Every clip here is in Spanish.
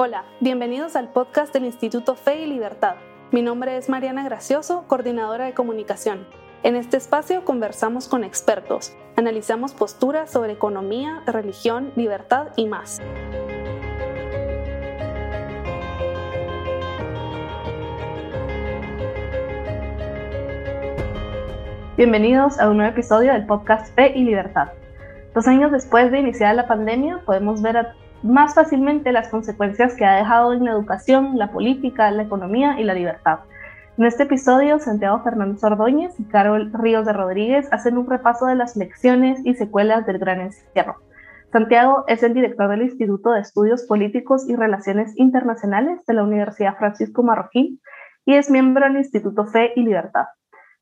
Hola, bienvenidos al podcast del Instituto Fe y Libertad. Mi nombre es Mariana Gracioso, coordinadora de comunicación. En este espacio conversamos con expertos, analizamos posturas sobre economía, religión, libertad y más. Bienvenidos a un nuevo episodio del podcast Fe y Libertad. Dos años después de iniciar la pandemia, podemos ver a más fácilmente las consecuencias que ha dejado en la educación, la política, la economía y la libertad. En este episodio, Santiago Fernández Ordóñez y Carol Ríos de Rodríguez hacen un repaso de las lecciones y secuelas del gran encierro. Santiago es el director del Instituto de Estudios Políticos y Relaciones Internacionales de la Universidad Francisco Marroquín y es miembro del Instituto Fe y Libertad.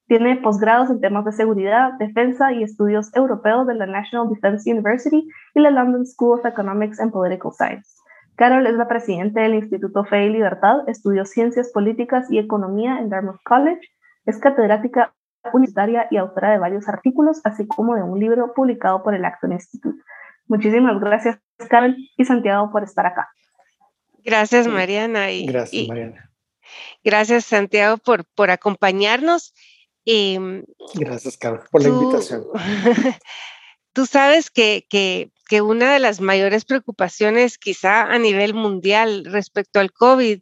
Tiene posgrados en temas de seguridad, defensa y estudios europeos de la National Defense University y la London School of Economics and Political Science. Carol es la presidenta del Instituto Fe y Libertad, estudió ciencias políticas y economía en Dartmouth College, es catedrática universitaria y autora de varios artículos, así como de un libro publicado por el Acton Institute. Muchísimas gracias, Carol y Santiago, por estar acá. Gracias, Mariana. Y, gracias, Mariana. Gracias, Santiago, por, por acompañarnos. Em, Gracias, Carlos, por la invitación. Tú sabes que, que, que, una de las mayores preocupaciones quizá a nivel mundial respecto al COVID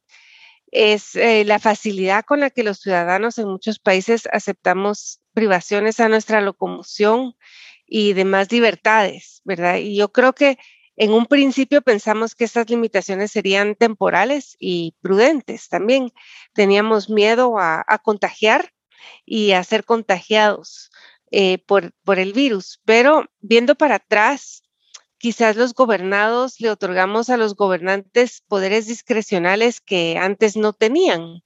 es eh, la facilidad con la que los ciudadanos en muchos países aceptamos privaciones a nuestra locomoción y demás libertades, ¿verdad? Y yo creo que en un principio pensamos que estas limitaciones serían temporales y prudentes también. Teníamos miedo a, a contagiar y a ser contagiados eh, por, por el virus. Pero viendo para atrás, quizás los gobernados le otorgamos a los gobernantes poderes discrecionales que antes no tenían.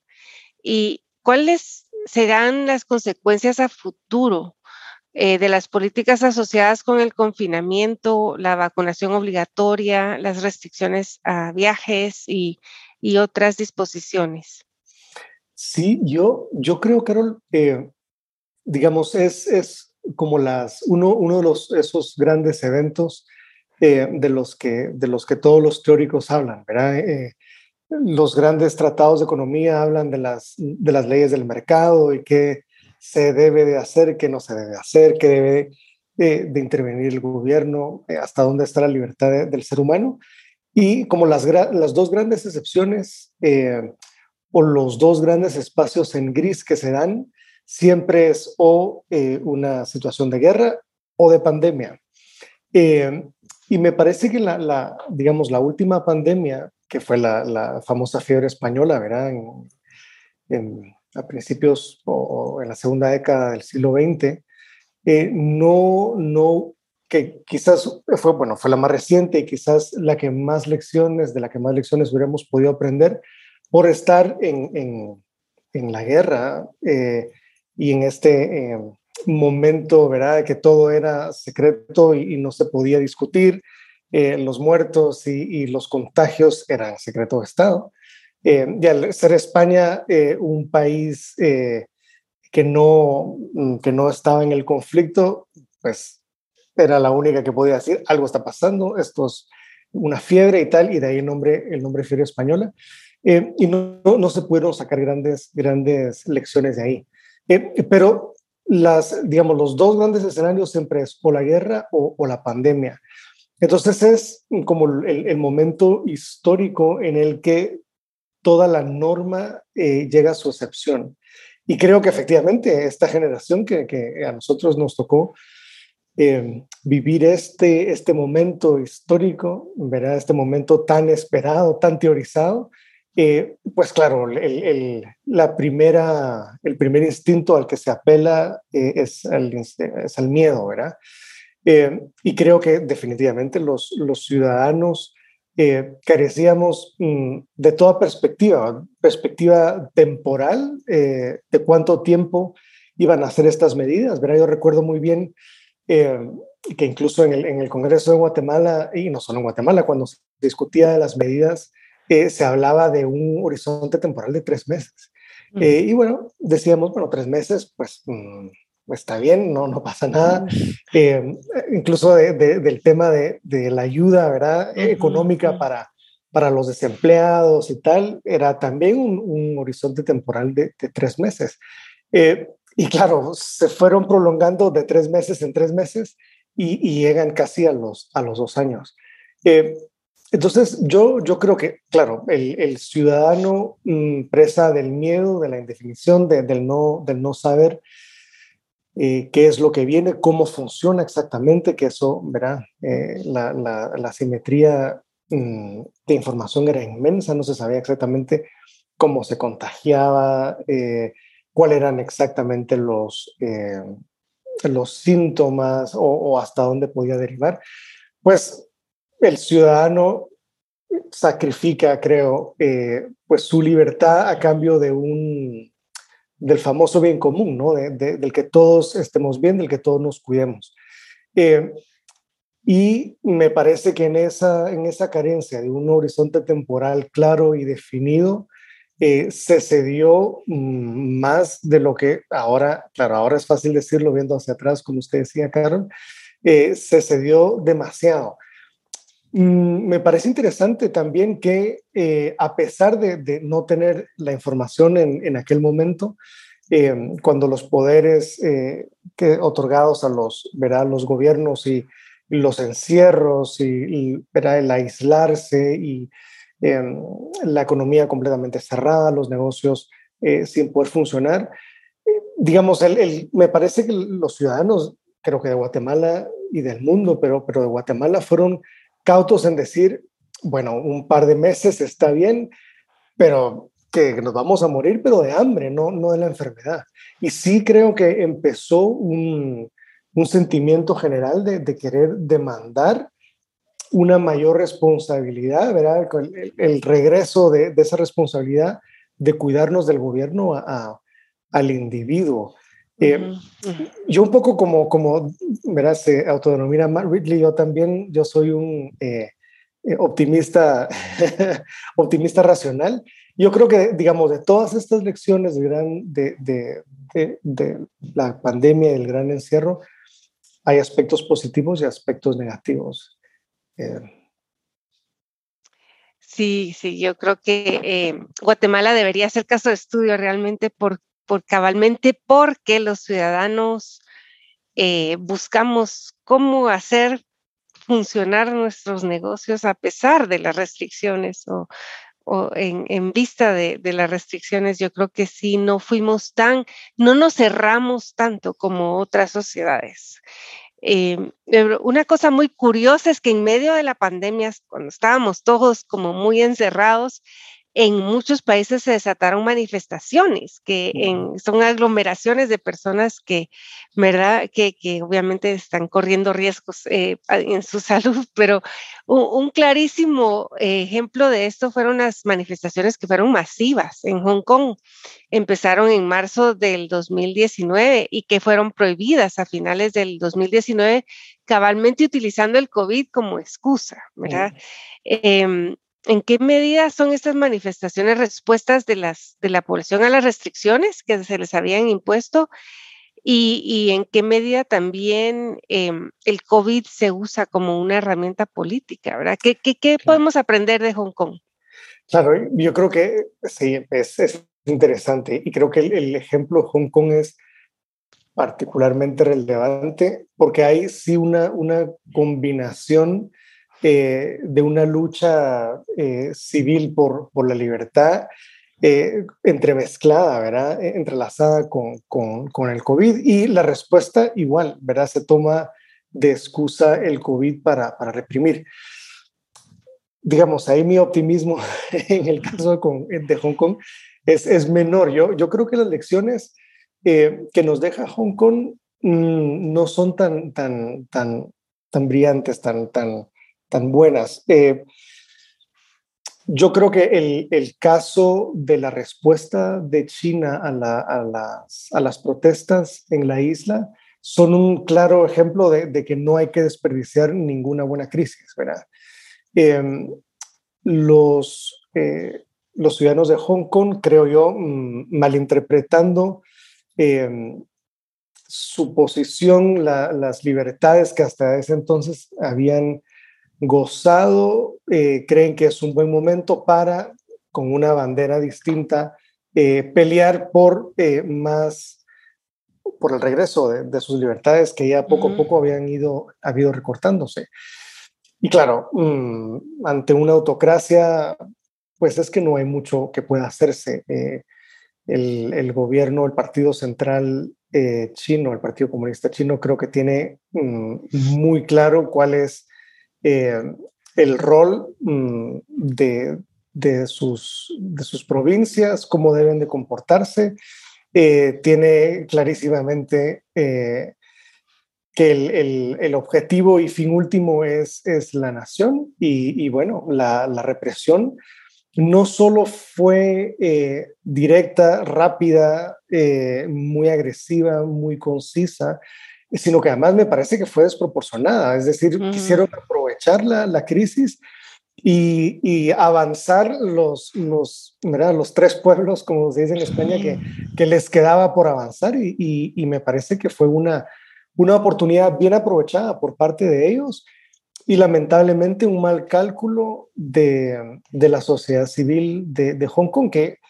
¿Y cuáles serán las consecuencias a futuro eh, de las políticas asociadas con el confinamiento, la vacunación obligatoria, las restricciones a viajes y, y otras disposiciones? Sí, yo, yo creo, Carol, eh, digamos, es, es como las, uno, uno de los, esos grandes eventos eh, de, los que, de los que todos los teóricos hablan, ¿verdad? Eh, los grandes tratados de economía hablan de las, de las leyes del mercado y qué se debe de hacer, qué no se debe hacer, qué debe de intervenir el gobierno, hasta dónde está la libertad del ser humano. Y como las, las dos grandes excepciones o los dos grandes espacios en gris que se dan siempre es o eh, una situación de guerra o de pandemia. Eh, y me parece que la, la, digamos, la última pandemia, que fue la, la famosa fiebre española, ¿verdad? En, a principios o, en la segunda década del siglo XX, eh, no, no, que quizás fue, bueno, fue la más reciente y quizás la que más lecciones, de la que más lecciones hubiéramos podido aprender, por estar en, en, la guerra eh, y en este eh, momento, ¿verdad? Que todo era secreto y, no se podía discutir. Eh, los muertos y, los contagios eran secreto de Estado. y al ser España un país que, no, que no estaba en el conflicto, pues era la única que podía decir algo está pasando, esto es una fiebre y tal, y de ahí el nombre, el nombre fiebre española. Eh, y no, no, se pudieron sacar grandes, grandes lecciones de ahí. Eh, pero las, digamos, los dos grandes escenarios siempre es o la guerra o, o la pandemia. Entonces es como el, el, momento histórico en el que toda la norma eh, llega a su excepción. Y creo que efectivamente esta generación que, que a nosotros nos tocó vivir este, este momento histórico, ¿verdad? este momento tan esperado, tan teorizado, eh, pues claro, el, la primera, el primer instinto al que se apela eh, es, al, miedo, ¿verdad? Eh, y creo que definitivamente los, los ciudadanos carecíamos mm, de toda perspectiva, perspectiva temporal, de cuánto tiempo iban a hacer estas medidas, ¿verdad? Yo recuerdo muy bien que incluso en el, en el Congreso de Guatemala, y no solo en Guatemala, cuando se discutía de las medidas se hablaba de un horizonte temporal de tres meses. Eh, y bueno, decíamos, bueno, tres meses, pues, mm, está bien, no, no pasa nada. Eh, incluso del tema de, de, la ayuda, ¿verdad? Económica para, para los desempleados y tal, era también un, horizonte temporal de, tres meses. Eh, y claro, se fueron prolongando de tres meses en tres meses y, llegan casi a los, a los dos años. Eh, entonces, yo, yo creo que, claro, el, ciudadano mm, presa del miedo, de la indefinición, del, no, del no saber eh, qué es lo que viene, cómo funciona exactamente, que eso, verá, la, la, la, simetría Mm, de información era inmensa, no se sabía exactamente cómo se contagiaba, eh, cuáles eran exactamente los, eh, los síntomas o, hasta dónde podía derivar. Pues el ciudadano sacrifica, creo, eh, pues su libertad a cambio de un del famoso bien común, ¿no? del que todos estemos bien, del que todos nos cuidemos. Y me parece que en esa, en esa carencia de un horizonte temporal claro y definido, eh, se cedió mm, más de lo que ahora, claro, ahora es fácil decirlo viendo hacia atrás, como usted decía, Carol, eh, se cedió demasiado. Mm, me parece interesante también que eh, a pesar de, no tener la información en, aquel momento, cuando los poderes que, otorgados a los, verá, los gobiernos y los encierros y, el aislarse y em, la economía completamente cerrada, los negocios eh, sin poder funcionar. digamos, el, me parece que los ciudadanos, creo que de Guatemala y del mundo, pero, pero de Guatemala fueron cautos en decir, bueno, un par de meses está bien, pero que nos vamos a morir, pero de hambre, no, no de la enfermedad. Y sí creo que empezó un, un sentimiento general de, querer demandar una mayor responsabilidad, ¿verdad? El, regreso de, esa responsabilidad de cuidarnos del gobierno al individuo. Eh, yo un poco como, como ¿verdad? Se autodenomina Matt Ridley, yo también, yo soy un eh, eh, optimista, optimista racional. Yo creo que, digamos, de todas estas lecciones de, gran, de, de, de la pandemia y el gran encierro, hay aspectos positivos y aspectos negativos. Eh, sí, sí, yo creo que eh, Guatemala debería hacer caso de estudio realmente por, por cabalmente porque los ciudadanos eh, buscamos cómo hacer funcionar nuestros negocios a pesar de las restricciones o, en, vista de, de, las restricciones, yo creo que sí, no fuimos tan, no nos cerramos tanto como otras sociedades. Eh, una cosa muy curiosa es que en medio de la pandemia, cuando estábamos todos como muy encerrados, en muchos países se desataron manifestaciones, que son aglomeraciones de personas que, ¿verdad? Que, obviamente están corriendo riesgos eh, en su salud, pero un, clarísimo ejemplo de esto fueron las manifestaciones que fueron masivas en Hong Kong. Empezaron en marzo del 2019 y que fueron prohibidas a finales del 2019 cabalmente utilizando el COVID como excusa, ¿verdad? ¿En qué medida son estas manifestaciones respuestas de, las, de la población a las restricciones que se les habían impuesto? Y, en qué medida también em, el COVID se usa como una herramienta política, ¿verdad? ¿Qué, qué, podemos aprender de Hong Kong? Claro, yo creo que sí, es, es interesante y creo que el, el, ejemplo de Hong Kong es particularmente relevante porque hay sí una, una combinación eh, de una lucha eh, civil por, por, la libertad eh, entremezclada, ¿verdad? E, entrelazada con, con, con, el COVID y la respuesta igual, ¿verdad? Se toma de excusa el COVID para, para reprimir. Digamos, ahí mi optimismo en el caso de, Hong Kong es, es, menor. Yo, yo creo que las lecciones que nos deja Hong Kong mm, no son tan, tan, tan, tan brillantes, tan, tan, tan buenas. Eh, yo creo que el, el, caso de la respuesta de China a, a, las, a, las, protestas en la isla son un claro ejemplo de, de que no hay que desperdiciar ninguna buena crisis, ¿verdad? Em, los, eh, los ciudadanos de Hong Kong, creo yo, mm, malinterpretando em, su posición, las libertades que hasta ese entonces habían gozado, eh, creen que es un buen momento para, con una bandera distinta, eh, pelear por más, por el regreso de, sus libertades que ya poco a poco habían ido, habido recortándose. Y claro, mm, ante una autocracia, pues es que no hay mucho que pueda hacerse. El, el, gobierno, el Partido Central eh, chino, el Partido Comunista Chino, creo que tiene mm, muy claro cuál es eh, el rol mm, de, de, sus, de sus provincias, cómo deben de comportarse. Eh, tiene clarísimamente que el, el, objetivo y fin último es, es la nación y, y bueno, la, la represión no solo fue eh, directa, rápida, eh, muy agresiva, muy concisa, sino que además me parece que fue desproporcionada. Es decir, quisieron aprovechar la, crisis y, avanzar los, los, los tres pueblos, como se dice en España, que, que les quedaba por avanzar y, y, me parece que fue una, una oportunidad bien aprovechada por parte de ellos y lamentablemente un mal cálculo de, de la sociedad civil de, de, Hong Kong, que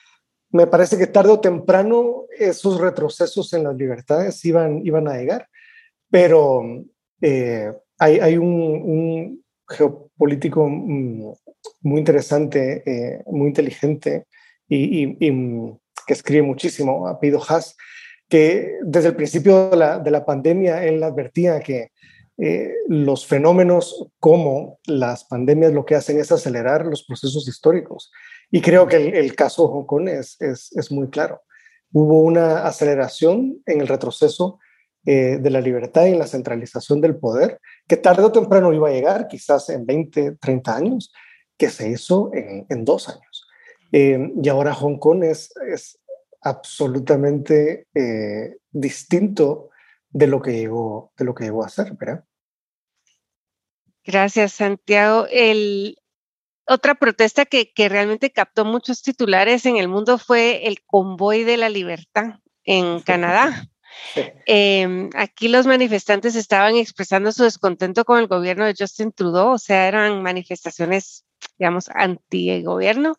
me parece que tarde o temprano esos retrocesos en las libertades iban, iban a llegar, pero eh, hay, hay un, geopolítico mm, muy interesante, eh, muy inteligente y, y, que escribe muchísimo, apellido Haas, que desde el principio de la, de la pandemia él advertía que eh, los fenómenos como las pandemias lo que hacen es acelerar los procesos históricos. Y creo que el, caso de Hong Kong es, es, muy claro. Hubo una aceleración en el retroceso eh, de la libertad y en la centralización del poder, que tarde o temprano iba a llegar, quizás en 20, 30 años, que se hizo en, en dos años. Eh, y ahora Hong Kong es, es absolutamente distinto de lo que llegó, de lo que llegó a ser, ¿verdad? Gracias, Santiago. El, otra protesta que, que, realmente captó muchos titulares en el mundo fue el convoy de la libertad en Canadá. Em, aquí los manifestantes estaban expresando su descontento con el gobierno de Justin Trudeau, o sea, eran manifestaciones, digamos, anti-gobierno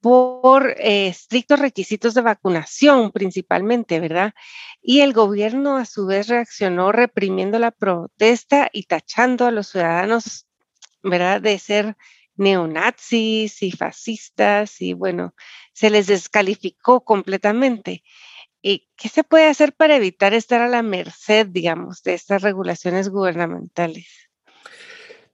por eh, estrictos requisitos de vacunación principalmente, ¿verdad? Y el gobierno a su vez reaccionó reprimiendo la protesta y tachando a los ciudadanos, ¿verdad?, de ser neonazis y fascistas y bueno, se les descalificó completamente. ¿Y qué se puede hacer para evitar estar a la merced, digamos, de estas regulaciones gubernamentales?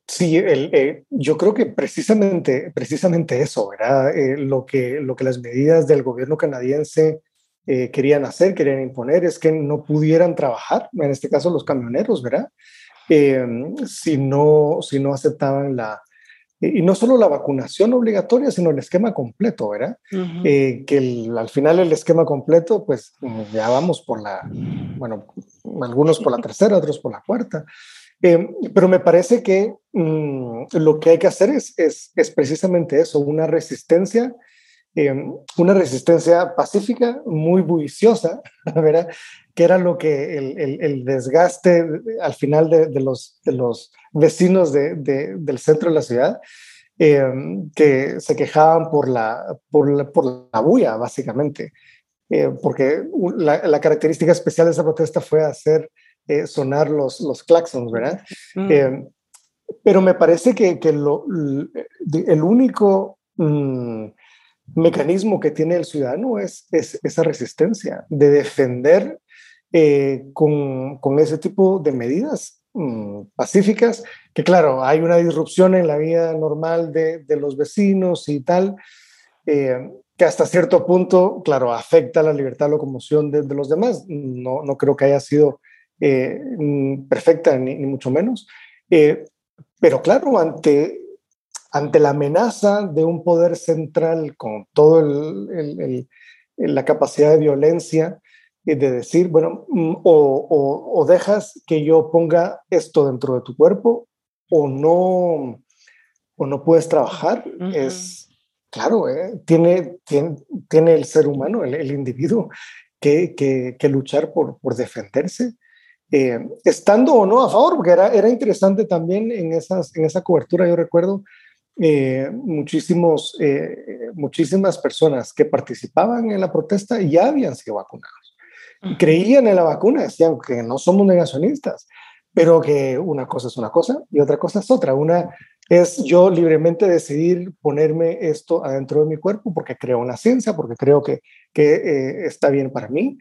Sí, eh, yo creo que precisamente, precisamente eso, ¿verdad? Eh, lo, que, lo que las medidas del gobierno canadiense eh, querían hacer, querían imponer, es que no pudieran trabajar, en este caso los camioneros, ¿verdad? si, no, si no aceptaban la, y no solo la vacunación obligatoria, sino el esquema completo, ¿verdad? que al final el esquema completo, pues ya vamos por la, bueno, algunos por la tercera, otros por la cuarta. Eh, pero me parece que mm, lo que hay que hacer es, es, es precisamente eso, una resistencia, eh, una resistencia pacífica, muy bulliciosa, ¿verdad? que era lo que el, el, el desgaste al final de, de, los, de los vecinos de, del centro de la ciudad, eh, que se quejaban por la, por la, por la bulla, básicamente, porque la, la característica especial de esa protesta fue hacer eh, sonar los, los claxons, ¿verdad? Mm. Eh, pero me parece que, que lo, el único mm, mecanismo que tiene el ciudadano es, es esa resistencia de defender eh, con, con, ese tipo de medidas mm, pacíficas, que claro, hay una disrupción en la vida normal de, de los vecinos y tal, que hasta cierto punto, claro, afecta la libertad de locomoción de, los demás. No, no creo que haya sido eh, mm, perfecta, ni, mucho menos. Eh, pero claro, ante, ante la amenaza de un poder central con toda el, la capacidad de violencia, y de decir, bueno, mm, o, o, dejas que yo ponga esto dentro de tu cuerpo o no, o no puedes trabajar, es, claro, eh, tiene, tiene, tiene, el ser humano, el, individuo, que, que, que, luchar por, por defenderse estando o no a favor, porque era, era interesante también en, esas, en esa cobertura, yo recuerdo, muchísimos, muchísimas personas que participaban en la protesta ya habían sido vacunados. Creían en la vacuna, decían que no somos negacionistas, pero que una cosa es una cosa y otra cosa es otra. Una es yo libremente decidir ponerme esto adentro de mi cuerpo porque creo en la ciencia, porque creo que, que eh, está bien para mí.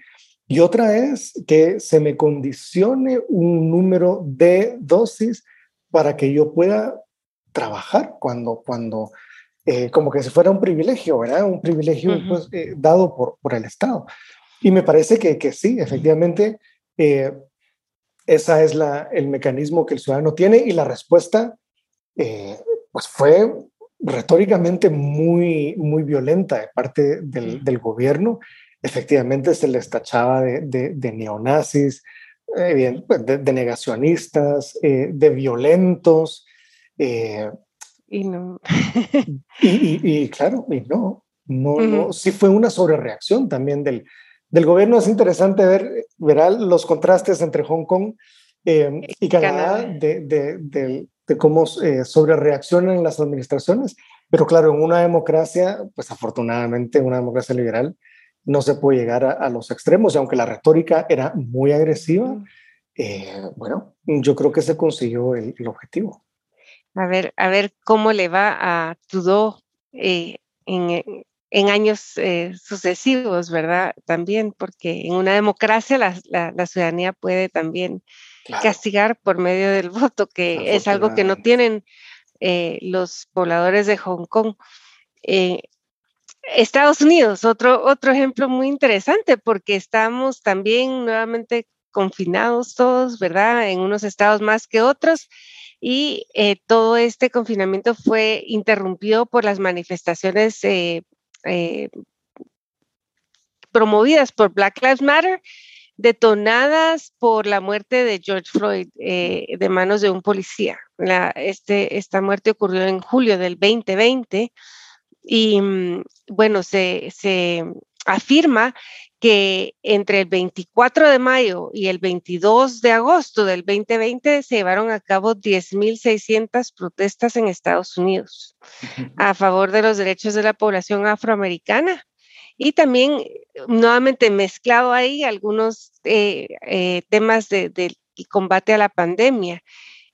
Y otra es que se me condicione un número de dosis para que yo pueda trabajar cuando, cuando eh, como que si fuera un privilegio, ¿verdad? Un privilegio pues, eh, dado por, por el Estado. Y me parece que, que sí, efectivamente, esa es la, el mecanismo que el ciudadano tiene y la respuesta eh, pues fue retóricamente muy, muy violenta de parte del, del gobierno. Efectivamente se les tachaba de, de, neonazis, eh, pues, de, negacionistas, eh, de violentos. Y no. y, claro, y no, no, no, sí fue una sobrereacción también del, del gobierno. Es interesante ver, verá los contrastes entre Hong Kong y Canadá, De, de, de cómo eh, sobre reaccionan las administraciones, pero claro, en una democracia, pues afortunadamente una democracia liberal, no se puede llegar a, los extremos y aunque la retórica era muy agresiva, eh, bueno, yo creo que se consiguió el, objetivo. A ver, a ver cómo le va a Trudeau eh, en, en, años eh, sucesivos, ¿verdad? También, porque en una democracia la, la ciudadanía puede también castigar por medio del voto, que es algo que no tienen eh, los pobladores de Hong Kong. Eh, Estados Unidos, otro, otro ejemplo muy interesante, porque estamos también nuevamente confinados todos, ¿verdad? En unos estados más que otros. Y eh, todo este confinamiento fue interrumpido por las manifestaciones promovidas por Black Lives Matter detonadas por la muerte de George Floyd eh, de manos de un policía. este, esta muerte ocurrió en julio del 2020 y mm, bueno, se, se afirma que entre el 24 de mayo y el 22 de agosto del 2020 se llevaron a cabo 10.600 protestas en Estados Unidos a favor de los derechos de la población afroamericana y también nuevamente mezclado ahí algunos eh, eh, temas de, combate a la pandemia.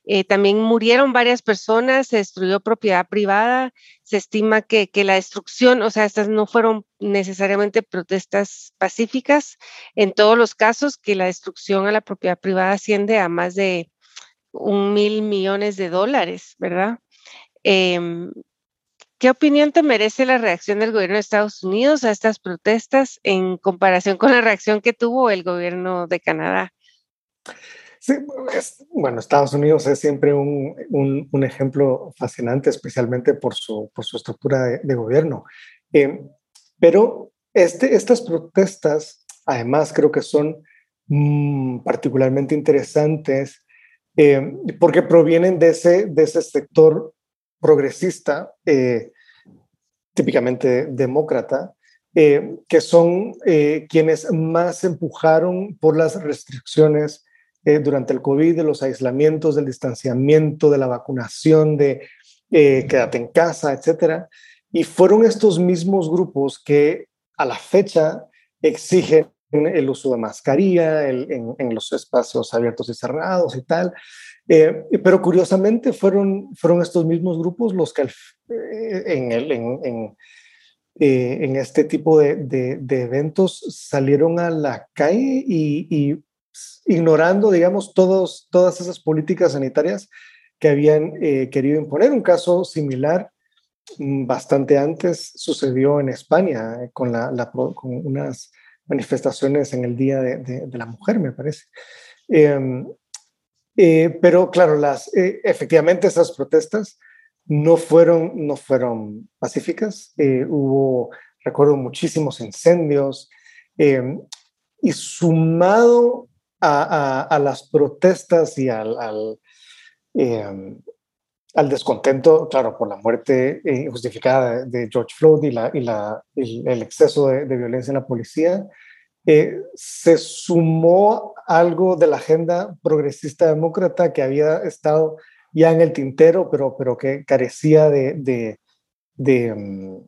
Eh, también murieron varias personas, se destruyó propiedad privada, se estima que, la destrucción, o sea, estas no fueron necesariamente protestas pacíficas, en todos los casos que la destrucción a la propiedad privada asciende a más de un mil millones de dólares, ¿verdad? Em, ¿Qué opinión te merece la reacción del gobierno de Estados Unidos a estas protestas en comparación con la reacción que tuvo el gobierno de Canadá? Bueno, Estados Unidos es siempre un, un, ejemplo fascinante, especialmente por su, por su estructura de, gobierno. Eh, pero este, estas protestas, además, creo que son mm, particularmente interesantes eh, porque provienen de ese, de ese sector progresista, eh, típicamente demócrata, que son quienes más empujaron por las restricciones durante el COVID, de los aislamientos, del distanciamiento, de la vacunación, de quédate en casa, etcétera. Y fueron estos mismos grupos que a la fecha exigen el uso de mascarilla en, en, los espacios abiertos y cerrados y tal. Eh, pero curiosamente fueron, fueron estos mismos grupos los que eh, en, el, en, eh, en, este tipo de, de, eventos salieron a la calle y, ignorando, digamos, todos, todas esas políticas sanitarias que habían querido imponer. Un caso similar mm, bastante antes sucedió en España con, la, unas manifestaciones en el Día de, la Mujer, me parece. Em, eh, pero claro, las, eh, efectivamente esas protestas no fueron, no fueron pacíficas. Eh, hubo, recuerdo, muchísimos incendios. y sumado a, a, las protestas y al, al, al, descontento, claro, por la muerte injustificada de George Floyd y, la, y, la, el exceso de, de, violencia en la policía, eh, se sumó algo de la agenda progresista demócrata que había estado ya en el tintero, pero, pero que carecía de, de, de,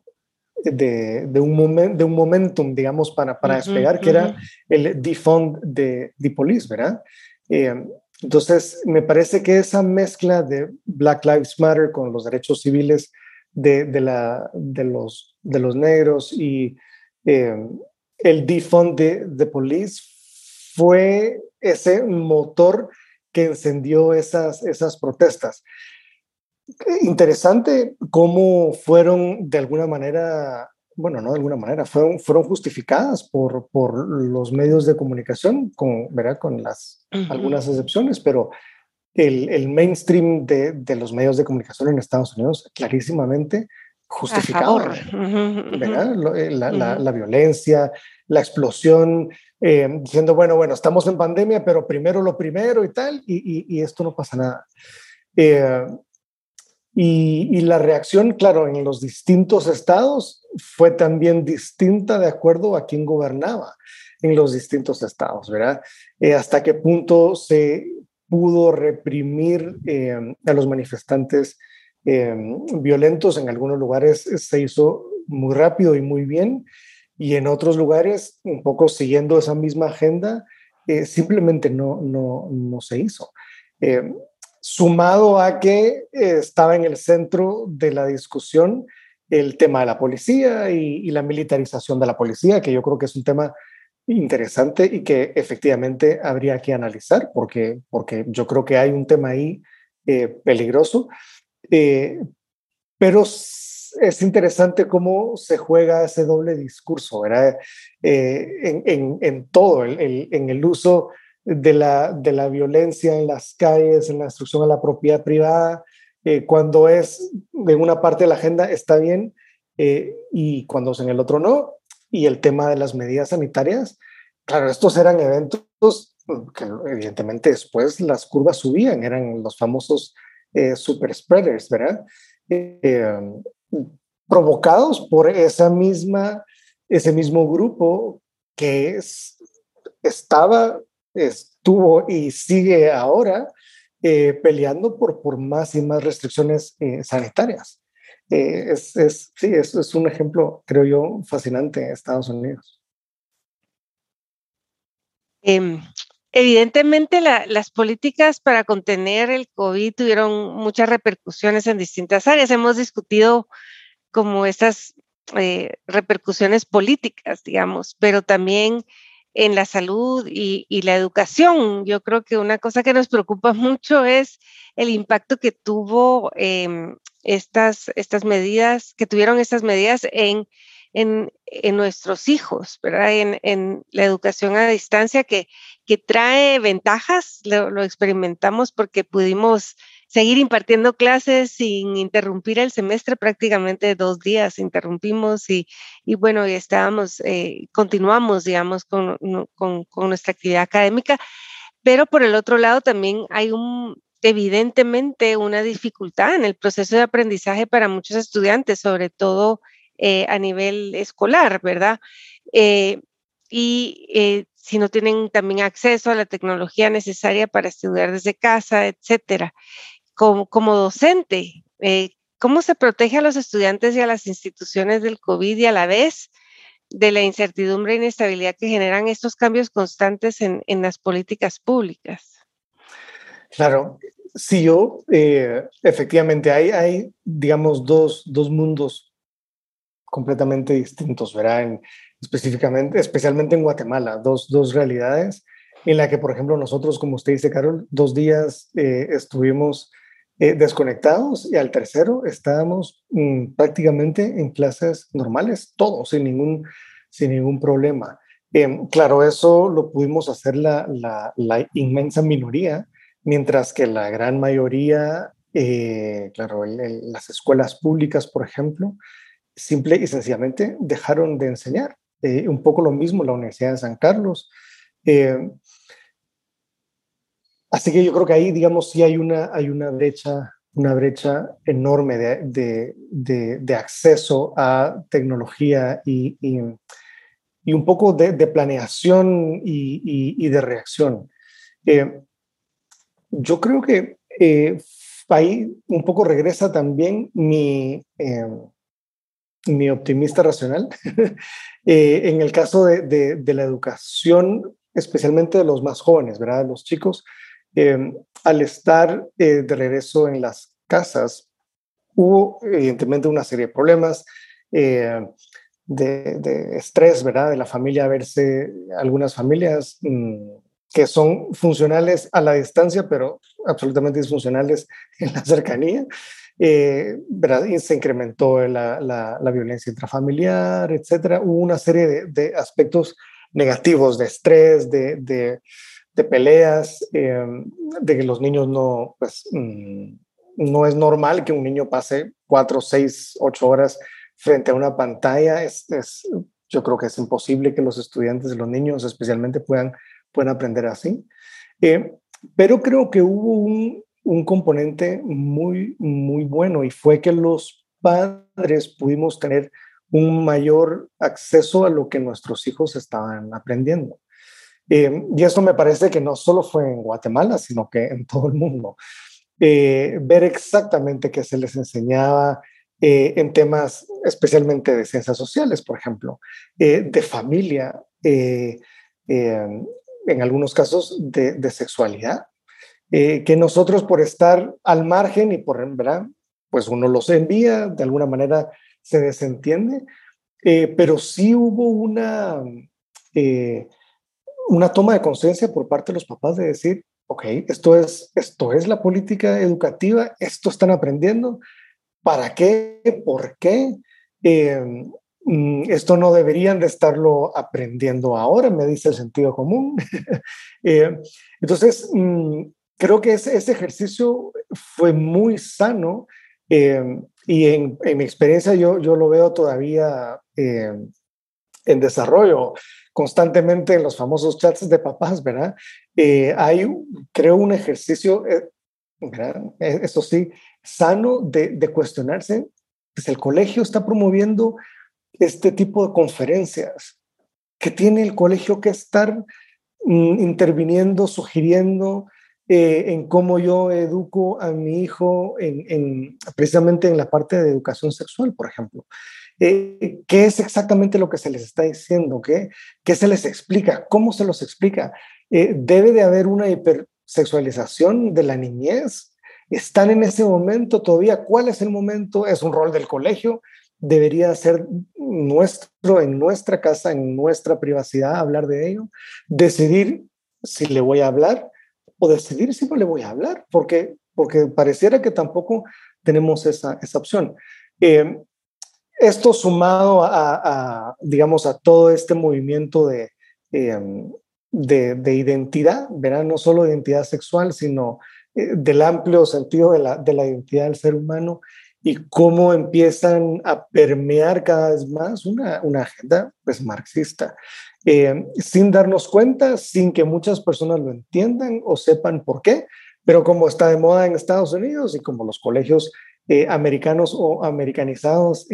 de, un, de un momentum, digamos, para, para despegar, que era el defund de, de Police, ¿verdad? Eh, entonces, me parece que esa mezcla de Black Lives Matter con los derechos civiles de, de, la, de, los, de los negros y eh, el defund de, de Police fue ese motor que encendió esas, esas protestas. Interesante cómo fueron de alguna manera, bueno, no de alguna manera, fueron, fueron justificadas por, por los medios de comunicación, con, ¿verdad? con las, algunas excepciones, pero el, el mainstream de, de, los medios de comunicación en Estados Unidos clarísimamente justificaba eh, La, la, la, violencia, la explosión, eh, diciendo, bueno, bueno, estamos en pandemia, pero primero lo primero y tal, y, y, esto no pasa nada. Eh, y, la reacción, claro, en los distintos estados fue también distinta de acuerdo a quién gobernaba en los distintos estados, ¿verdad? Eh, hasta qué punto se pudo reprimir a los manifestantes violentos en algunos lugares se hizo muy rápido y muy bien y en otros lugares, un poco siguiendo esa misma agenda, eh, simplemente no, no, no, se hizo. Eh, sumado a que eh, estaba en el centro de la discusión el tema de la policía y, la militarización de la policía, que yo creo que es un tema interesante y que efectivamente habría que analizar, porque, porque yo creo que hay un tema ahí peligroso. pero es interesante cómo se juega ese doble discurso, ¿verdad? Eh, en, todo, en el uso de la, de la violencia en las calles, en la destrucción a la propiedad privada, eh, cuando es de una parte de la agenda está bien eh, y cuando es en el otro no. Y el tema de las medidas sanitarias, claro, estos eran eventos que evidentemente después las curvas subían, eran los famosos super spreaders, ¿verdad? provocados por esa misma, ese mismo grupo que es, estaba, estuvo y sigue ahora eh, peleando por, por más y más restricciones eh, sanitarias. Eh, es, es, sí, eso es un ejemplo, creo yo, fascinante en Estados Unidos. Em, Evidentemente, las políticas para contener el COVID tuvieron muchas repercusiones en distintas áreas. Hemos discutido como estas eh, repercusiones políticas, digamos, pero también en la salud y, la educación. Yo creo que una cosa que nos preocupa mucho es el impacto que tuvo em, estas, estas medidas, que tuvieron estas medidas en en, nuestros hijos, ¿verdad? En, la educación a distancia que, que trae ventajas, lo, experimentamos porque pudimos seguir impartiendo clases sin interrumpir el semestre, prácticamente dos días interrumpimos y, y bueno, y estábamos, eh, continuamos, digamos, con, con, con nuestra actividad académica, pero por el otro lado también hay un, evidentemente una dificultad en el proceso de aprendizaje para muchos estudiantes, sobre todo eh, a nivel escolar, ¿verdad? Eh, y eh, si no tienen también acceso a la tecnología necesaria para estudiar desde casa, etcétera. Como, docente, ¿cómo se protege a los estudiantes y a las instituciones del COVID y a la vez de la incertidumbre e inestabilidad que generan estos cambios constantes en, en las políticas públicas? Claro, sí, yo, efectivamente, hay, hay, digamos, dos, dos mundos completamente distintos, ¿verdad? específicamente, especialmente en Guatemala, dos, dos realidades en la que, por ejemplo, nosotros, como usted dice, Carol, dos días eh, estuvimos eh, desconectados y al tercero estábamos mm, prácticamente en clases normales, todos, sin ningún, sin ningún problema. Em, claro, eso lo pudimos hacer la, la, la, inmensa minoría, mientras que la gran mayoría, eh, claro, las escuelas públicas, por ejemplo, simple y sencillamente dejaron de enseñar. Eh, un poco lo mismo la Universidad de San Carlos. Eh, así que yo creo que ahí, digamos, sí hay una, hay una brecha una brecha enorme de, de, de, acceso a tecnología y, y un poco de, planeación y, de reacción. Eh, yo creo que ahí un poco regresa también mi, mi optimista racional. en el caso de, de, la educación, especialmente de los más jóvenes, ¿verdad? Los chicos, al estar de regreso en las casas, hubo evidentemente una serie de problemas de, estrés, ¿verdad? De la familia verse, algunas familias mm, que son funcionales a la distancia, pero absolutamente disfuncionales en la cercanía. Eh, se incrementó la, la, violencia intrafamiliar, etcétera. Hubo una serie de, aspectos negativos, de estrés, de, de, peleas, eh, de que los niños no, pues, mm, no es normal que un niño pase cuatro, seis, ocho horas frente a una pantalla, es, yo creo que es imposible que los estudiantes, los niños especialmente, puedan, puedan aprender así. Eh, pero creo que hubo un, un componente muy, muy bueno y fue que los padres pudimos tener un mayor acceso a lo que nuestros hijos estaban aprendiendo. Eh, y eso me parece que no solo fue en Guatemala, sino que en todo el mundo. Eh, ver exactamente qué se les enseñaba, eh, en temas especialmente de ciencias sociales, por ejemplo, eh, de familia, eh, en algunos casos de, sexualidad, que nosotros por estar al margen y por, ¿verdad? Pues uno los envía, de alguna manera se desentiende, pero sí hubo una, una toma de conciencia por parte de los papás de decir, ok, esto es, esto es la política educativa, esto están aprendiendo, ¿Para qué? ¿Por qué? Em, mm, esto no deberían de estarlo aprendiendo ahora, me dice el sentido común. Eh, entonces, mm, creo que ese, ejercicio fue muy sano em, y en, mi experiencia yo, yo lo veo todavía em, en desarrollo constantemente en los famosos chats de papás, ¿verdad? Eh, hay, creo, un ejercicio, eh, eso sí, sano de, cuestionarse, pues el colegio está promoviendo este tipo de conferencias. que tiene el colegio que estar mm, interviniendo, sugiriendo eh, en cómo yo educo a mi hijo en, precisamente en la parte de educación sexual, por ejemplo? Eh, ¿Qué es exactamente lo que se les está diciendo? ¿Qué, qué se les explica? ¿Cómo se los explica? Eh, ¿Debe de haber una hipersexualización de la niñez? están en ese momento todavía. ¿Cuál es el momento? Es un rol del colegio. Debería ser nuestro, en nuestra casa, en nuestra privacidad, hablar de ello. Decidir si le voy a hablar o decidir si le voy a hablar, porque, porque pareciera que tampoco tenemos esa, esa opción. Eh, esto sumado a, digamos, a todo este movimiento de, eh, de, de, identidad, verán, no solo identidad sexual, sino eh, del amplio sentido de la, de la identidad del ser humano y cómo empiezan a permear cada vez más una, agenda pues marxista, eh, sin darnos cuenta, sin que muchas personas lo entiendan o sepan por qué, pero como está de moda en Estados Unidos y como los colegios eh, americanos o americanizados,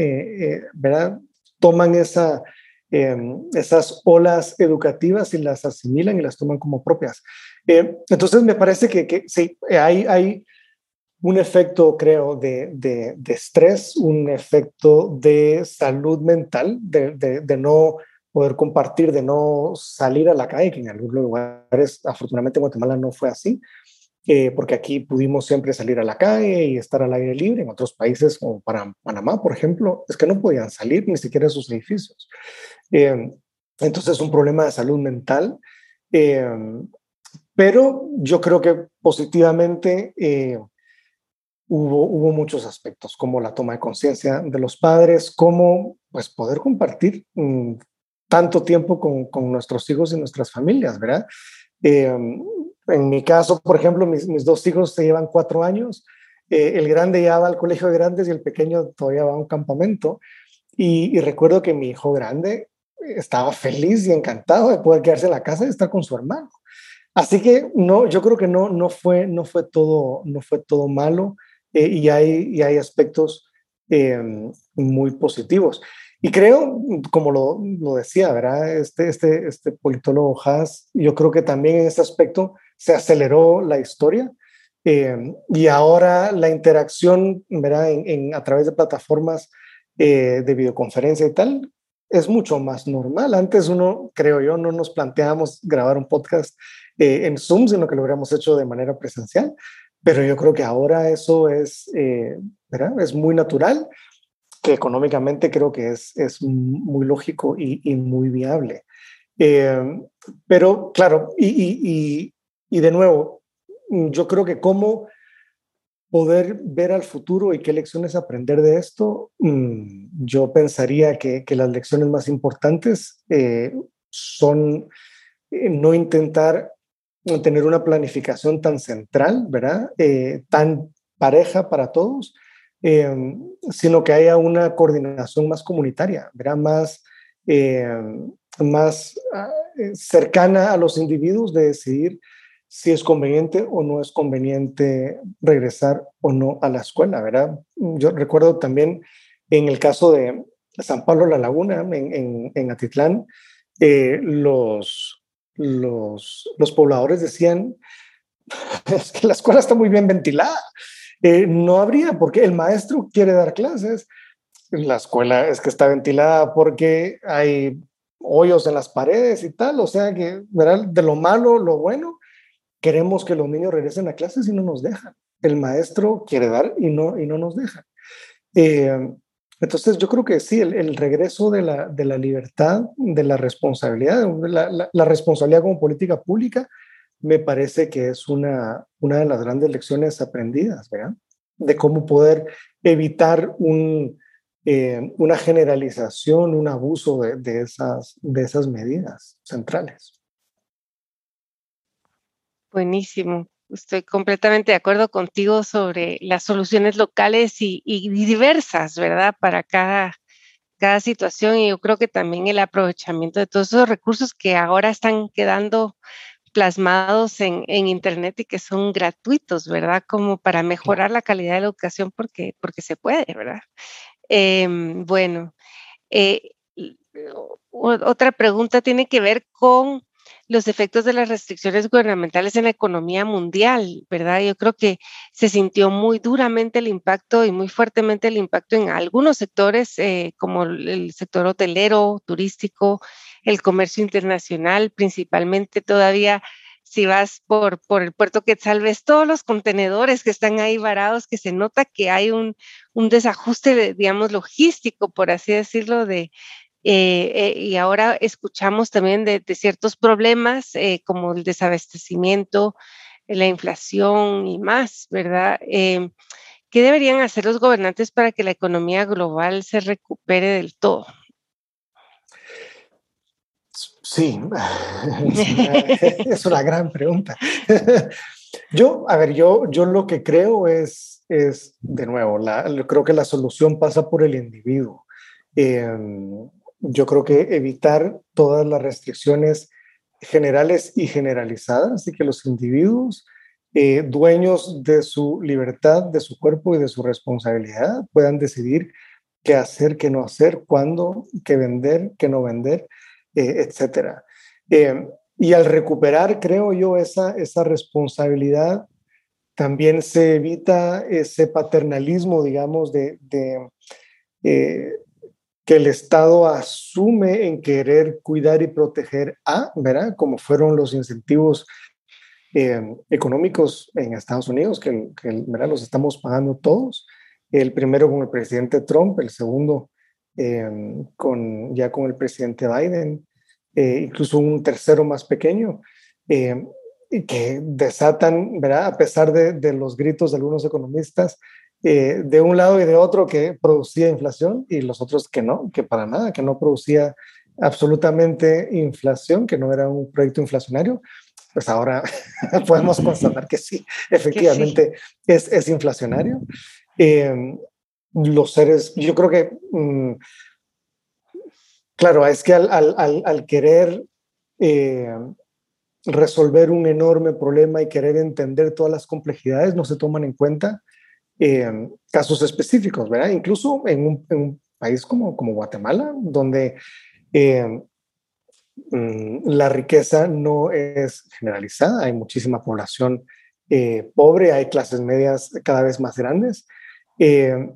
¿verdad? Toman esa, esas olas educativas y las asimilan y las toman como propias. Eh, entonces me parece que, sí, hay, un efecto, creo, de, de, estrés, un efecto de salud mental, de, de, no poder compartir, de no salir a la calle, que en algunos lugares, afortunadamente en Guatemala no fue así, eh, porque aquí pudimos siempre salir a la calle y estar al aire libre. En otros países, como para Panamá, por ejemplo, es que no podían salir ni siquiera a sus edificios. Eh, entonces, un problema de salud mental. Eh, pero yo creo que positivamente eh, hubo, hubo muchos aspectos, como la toma de conciencia de los padres, como pues poder compartir mm, tanto tiempo con, con, nuestros hijos y nuestras familias, ¿verdad? Eh, en mi caso, por ejemplo, mis, mis, dos hijos se llevan cuatro años. Eh, el grande ya va al colegio de grandes y el pequeño todavía va a un campamento. Y, y, recuerdo que mi hijo grande estaba feliz y encantado de poder quedarse en la casa y estar con su hermano. Así que no, yo creo que no, no, fue, no, fue, todo, no fue todo malo eh, y, hay, y hay aspectos eh, muy positivos. y creo, como lo, lo, decía, ¿verdad? Este, este, este politólogo Haas, yo creo que también en este aspecto se aceleró la historia eh, y ahora la interacción, ¿verdad? En, a través de plataformas eh, de videoconferencia y tal, es mucho más normal. Antes uno, creo yo, no nos planteábamos grabar un podcast eh, en Zoom, sino que lo hubiéramos hecho de manera presencial. Pero yo creo que ahora eso es, ¿verdad? es muy natural que económicamente creo que es, es muy lógico y, muy viable. Eh, pero claro, y, y, y, de nuevo, yo creo que cómo poder ver al futuro y qué lecciones aprender de esto, mm, yo pensaría que, que las lecciones más importantes eh, son eh, no intentar tener una planificación tan central, ¿verdad? tan pareja para todos, Em, sino que haya una coordinación más comunitaria, más, em, más ah, eh, cercana a los individuos de decidir si es conveniente o no es conveniente regresar o no a la escuela, ¿verdad? Yo recuerdo también en el caso de San Pablo La Laguna, en, en, Atitlán, eh, los, los, los pobladores decían, es que la escuela está muy bien ventilada, eh, no habría, porque el maestro quiere dar clases, la escuela es que está ventilada porque hay hoyos en las paredes y tal, o sea que de lo malo, lo bueno, queremos que los niños regresen a clases y no nos dejan. El maestro quiere dar y no, y no nos deja. Eh, entonces yo creo que sí, el, regreso de la, de la, libertad, de la responsabilidad, la, responsabilidad como política pública, me parece que es una, una de las grandes lecciones aprendidas, ¿verdad? De cómo poder evitar eh, una generalización, un abuso de, de, esas, de esas medidas centrales. Buenísimo. Estoy completamente de acuerdo contigo sobre las soluciones locales y, y diversas, ¿verdad? Para cada, cada situación y yo creo que también el aprovechamiento de todos esos recursos que ahora están quedando plasmados en, Internet y que son gratuitos, ¿verdad? Como para mejorar la calidad de la educación porque, porque se puede, ¿verdad? Em, bueno, eh, otra pregunta tiene que ver con los efectos de las restricciones gubernamentales en la economía mundial, ¿verdad? Yo creo que se sintió muy duramente el impacto y muy fuertemente el impacto en algunos sectores, eh, como el sector hotelero, turístico, el comercio internacional, principalmente todavía si vas por, por el puerto Quetzal, ves todos los contenedores que están ahí varados, que se nota que hay un, un desajuste, digamos, logístico, por así decirlo, de, eh, eh, y ahora escuchamos también de, ciertos problemas eh, como el desabastecimiento, la inflación y más, ¿verdad? Em, ¿Qué deberían hacer los gobernantes para que la economía global se recupere del todo? Sí, es una, gran pregunta. Yo, a ver, yo, yo lo que creo es, es de nuevo, la, creo que la solución pasa por el individuo. Em, yo creo que evitar todas las restricciones generales y generalizadas y que los individuos, eh, dueños de su libertad, de su cuerpo y de su responsabilidad, puedan decidir qué hacer, qué no hacer, cuándo, qué vender, qué no vender eh, etcétera. Eh, y al recuperar, creo yo, esa, esa responsabilidad, también se evita ese paternalismo, digamos, de, eh, que el Estado asume en querer cuidar y proteger a, ¿verdad? Como fueron los incentivos económicos en Estados Unidos, que, que ¿verdad? los estamos pagando todos. El primero con el presidente Trump, el segundo con, ya con el presidente Biden, eh, incluso un tercero más pequeño, eh, que desatan, ¿verdad? a pesar de, de, los gritos de algunos economistas, eh, de un lado y de otro que producía inflación y los otros que no, que para nada, que no producía absolutamente inflación, que no era un proyecto inflacionario, pues ahora podemos constatar que sí, efectivamente Es, es, inflacionario. los seres, yo creo que... Mm, Claro, es que al, querer eh, resolver un enorme problema y querer entender todas las complejidades, no se toman en cuenta eh, casos específicos, ¿verdad? Incluso en un, país como, Guatemala, donde eh, mm, la riqueza no es generalizada, hay muchísima población eh, pobre, hay clases medias cada vez más grandes, eh,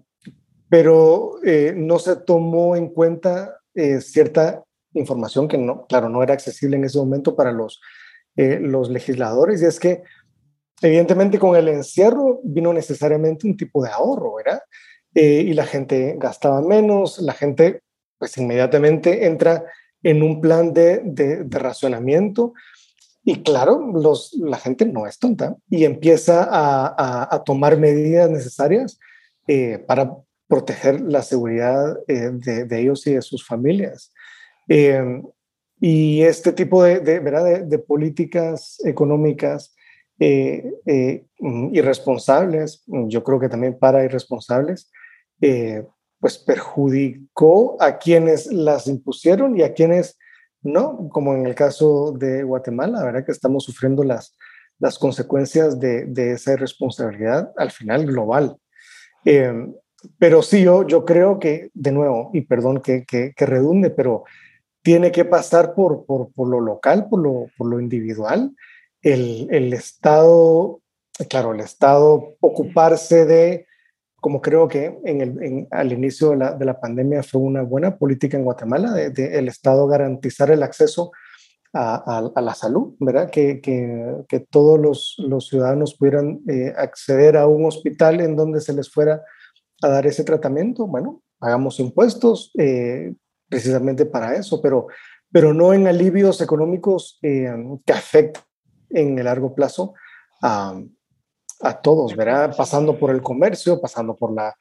pero no se tomó en cuenta cierta información que no, claro, no era accesible en ese momento para los legisladores, y es que evidentemente con el encierro vino necesariamente un tipo de ahorro, ¿verdad? Eh, y la gente gastaba menos, la gente pues inmediatamente entra en un plan de, de, racionamiento y claro, la gente no es tonta y empieza a, a, tomar medidas necesarias eh, para proteger la seguridad eh, de, de, ellos y de sus familias. y este tipo de, ¿verdad? de, políticas económicas mm, irresponsables, yo creo que también para irresponsables, eh, pues perjudicó a quienes las impusieron y a quienes no, como en el caso de Guatemala, ¿verdad? Que estamos sufriendo las, las consecuencias de, de esa irresponsabilidad al final global. Eh, pero sí, yo, yo creo que, de nuevo, y perdón que, que, redunde, pero tiene que pasar por, por, por lo local, por lo, por lo individual, el, el Estado, claro, el Estado ocuparse de como creo que en el, al inicio de la, de la, pandemia fue una buena política en Guatemala, de, el Estado garantizar el acceso a, a, la salud, ¿verdad? Que, que, que todos los, los, ciudadanos pudieran eh, acceder a un hospital en donde se les fuera a dar ese tratamiento. Bueno, hagamos impuestos eh, precisamente para eso, pero, pero no en alivios económicos eh, que afecten en el largo plazo a a todos, ¿verdad? Pasando por el comercio, pasando por la,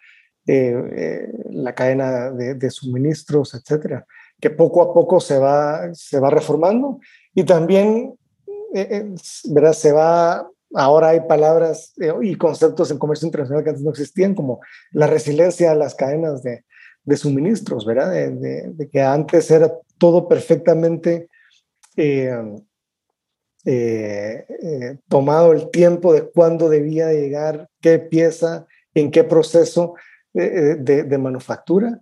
eh, eh, la cadena de, suministros, etcétera, que poco a poco se va, se va reformando y también, eh, ¿verdad? Se va, ahora hay palabras y conceptos en comercio internacional que antes no existían, como la resiliencia a las cadenas de, de suministros, ¿verdad? De, de, que antes era todo perfectamente eh, eh, tomado el tiempo de cuándo debía llegar, qué pieza, en qué proceso de, de, manufactura.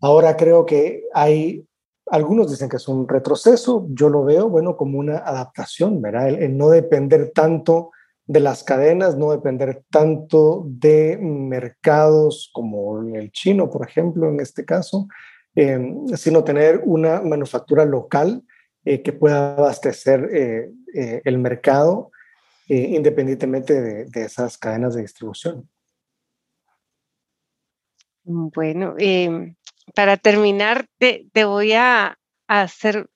Ahora creo que hay, algunos dicen que es un retroceso, yo lo veo, bueno, como una adaptación, ¿verdad? El, no depender tanto de las cadenas, no depender tanto de mercados como el chino, por ejemplo, en este caso, eh, sino tener una manufactura local eh, que pueda abastecer eh, eh, el mercado independientemente de, esas cadenas de distribución. Bueno, em, para terminar, te, voy a, hacer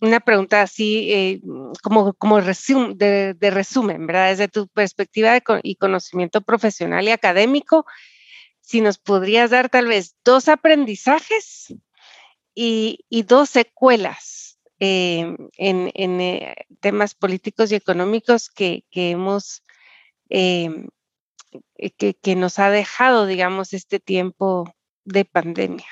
una pregunta así como, como de, resumen, ¿verdad? Desde tu perspectiva y conocimiento profesional y académico, si nos podrías dar tal vez dos aprendizajes y dos secuelas eh, en, eh, temas políticos y económicos que, hemos, em, eh, que, nos ha dejado, digamos, este tiempo de pandemia.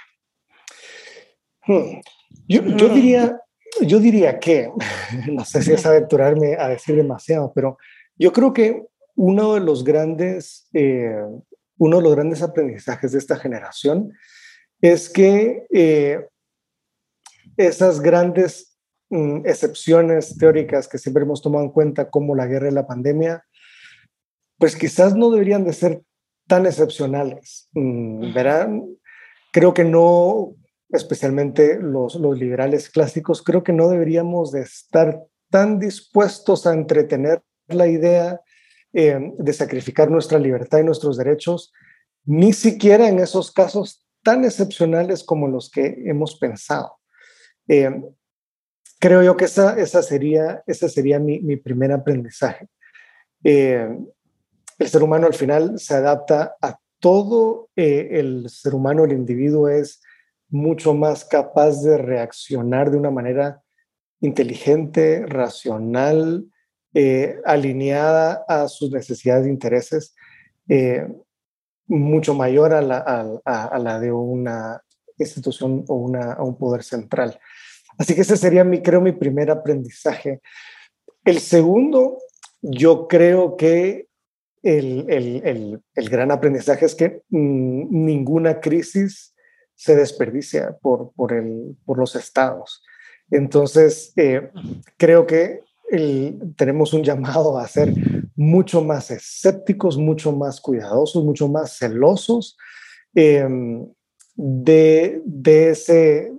Hmm. Yo, diría, yo diría que, no sé si es aventurarme a decir demasiado, pero yo creo que uno de los grandes, uno de los grandes aprendizajes de esta generación es que esas grandes Mm, excepciones teóricas que siempre hemos tomado en cuenta, como la guerra y la pandemia, pues quizás no deberían de ser tan excepcionales. Mm, verán, creo que no, especialmente los, los liberales clásicos, creo que no deberíamos de estar tan dispuestos a entretener la idea eh, de sacrificar nuestra libertad y nuestros derechos, ni siquiera en esos casos tan excepcionales como los que hemos pensado. Eh, creo yo que esa, esa sería, sería mi, mi, primer aprendizaje. Eh, el ser humano al final se adapta a todo, eh, el ser humano, el individuo es mucho más capaz de reaccionar de una manera inteligente, racional, eh, alineada a sus necesidades e intereses, mucho mayor a la, a la, de una institución o una, a un poder central. Así que ese sería, mi, creo, mi primer aprendizaje. El segundo, yo creo que el, el, el, el gran aprendizaje es que mm, ninguna crisis se desperdicia por, por, el, por los estados. Entonces, eh, creo que tenemos un llamado a ser mucho más escépticos, mucho más cuidadosos, mucho más celosos em, de, de, ese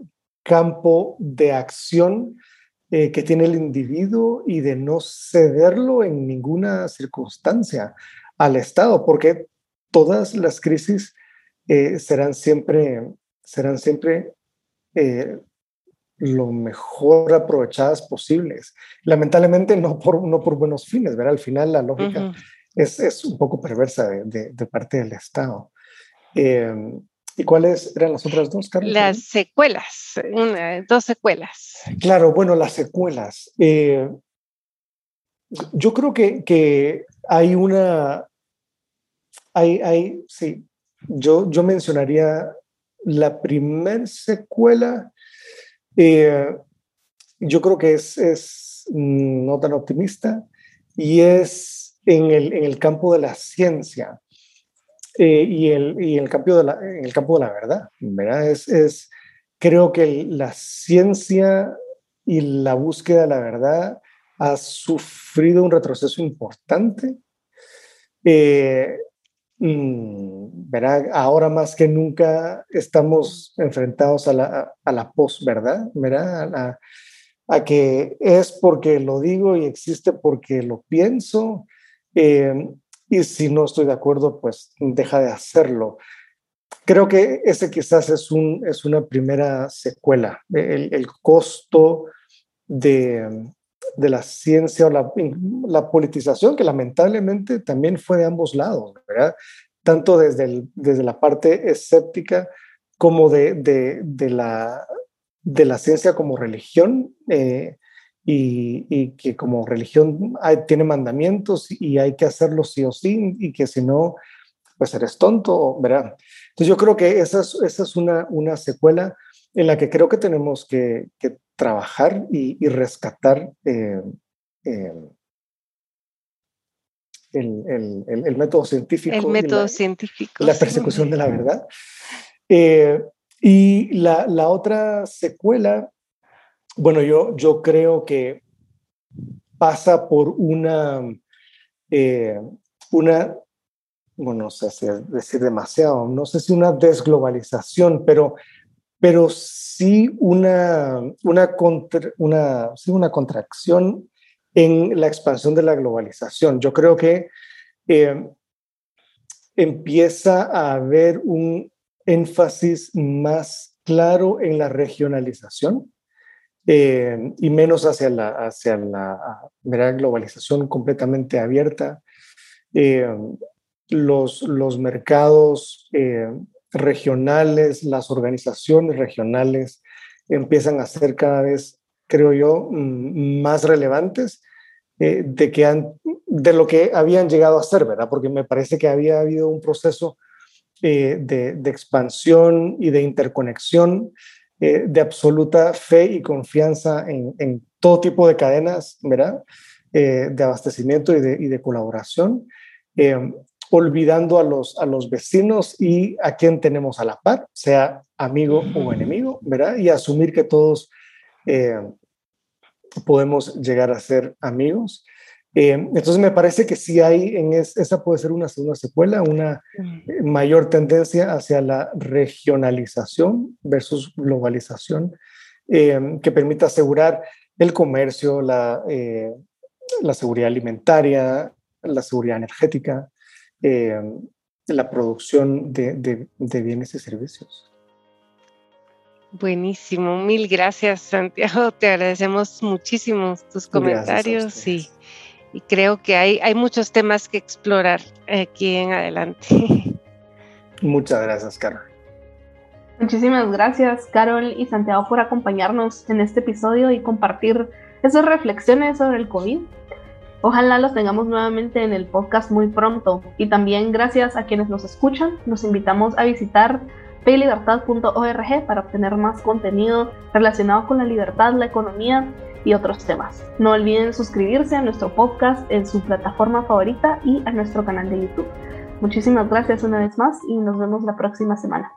campo de acción eh, que tiene el individuo y de no cederlo en ninguna circunstancia al Estado, porque todas las crisis eh, serán siempre, serán siempre eh, lo mejor aprovechadas posibles. Lamentablemente no por, no por buenos fines, ¿verdad? Al final la lógica es, es, un poco perversa de, de, parte del Estado. Em, ¿Y cuáles eran las otras dos, Carlos? Las secuelas, dos secuelas. Claro, bueno, las secuelas. Eh, yo creo que, que, hay una, hay, hay, sí, yo, yo mencionaría la primer secuela, eh, yo creo que es, es no tan optimista y es en el, en el campo de la ciencia. Eh, y, el, y el, campo de la, el campo de la verdad. Es, es, creo que la ciencia y la búsqueda de la verdad ha sufrido un retroceso importante. Eh, mm. Ahora más que nunca estamos enfrentados a la, a la post-verdad, ¿verdad? A, a, que es porque lo digo y existe porque lo pienso. Eh, y si no estoy de acuerdo, pues deja de hacerlo. Creo que ese quizás es, un, es una primera secuela, el, el costo de, de, la ciencia o la, la, politización, que lamentablemente también fue de ambos lados, ¿verdad? Tanto desde, desde la parte escéptica como de, de, de, la, de la ciencia como religión. Eh, y, que como religión tiene mandamientos y hay que hacerlo sí o sí y que si no, pues eres tonto, ¿verdad? Entonces yo creo que esa es, esa es una, una secuela en la que creo que tenemos que, que trabajar y, rescatar eh, eh, el, el, el, método científico. El método científico. La persecución de la verdad. Eh, y la, la, otra secuela bueno, yo, yo creo que pasa por una, eh, una, bueno, no sé si decir demasiado, no sé si una desglobalización, pero, pero sí una, una, una, sí una contracción en la expansión de la globalización. Yo creo que eh, empieza a haber un énfasis más claro en la regionalización eh, y menos hacia la, hacia la globalización completamente abierta. Eh, los, los mercados eh, regionales, las organizaciones regionales empiezan a ser cada vez, creo yo, mm, más relevantes de, que de lo que habían llegado a ser, ¿verdad? Porque me parece que había habido un proceso de, de, expansión y de interconexión eh, de absoluta fe y confianza en, todo tipo de cadenas, ¿verdad? Eh, de abastecimiento y de, colaboración, eh, olvidando a los, a los vecinos y a quien tenemos a la par, sea amigo o enemigo, ¿verdad? Y asumir que todos podemos llegar a ser amigos. Eh, entonces me parece que sí hay, en esa puede ser una segunda secuela, una eh, mayor tendencia hacia la regionalización versus globalización, eh, que permita asegurar el comercio, la, la seguridad alimentaria, la seguridad energética, la producción de, de, bienes y servicios. Buenísimo, mil gracias Santiago, te agradecemos muchísimo tus comentarios y y creo que hay, hay muchos temas que explorar aquí en adelante. Muchas gracias, Carol. Muchísimas gracias, Carol y Santiago, por acompañarnos en este episodio y compartir esas reflexiones sobre el COVID. Ojalá los tengamos nuevamente en el podcast muy pronto. Y también gracias a quienes nos escuchan, nos invitamos a visitar pelibertad.org para obtener más contenido relacionado con la libertad, la economía y otros temas. No olviden suscribirse a nuestro podcast en su plataforma favorita y a nuestro canal de YouTube. Muchísimas gracias una vez más y nos vemos la próxima semana.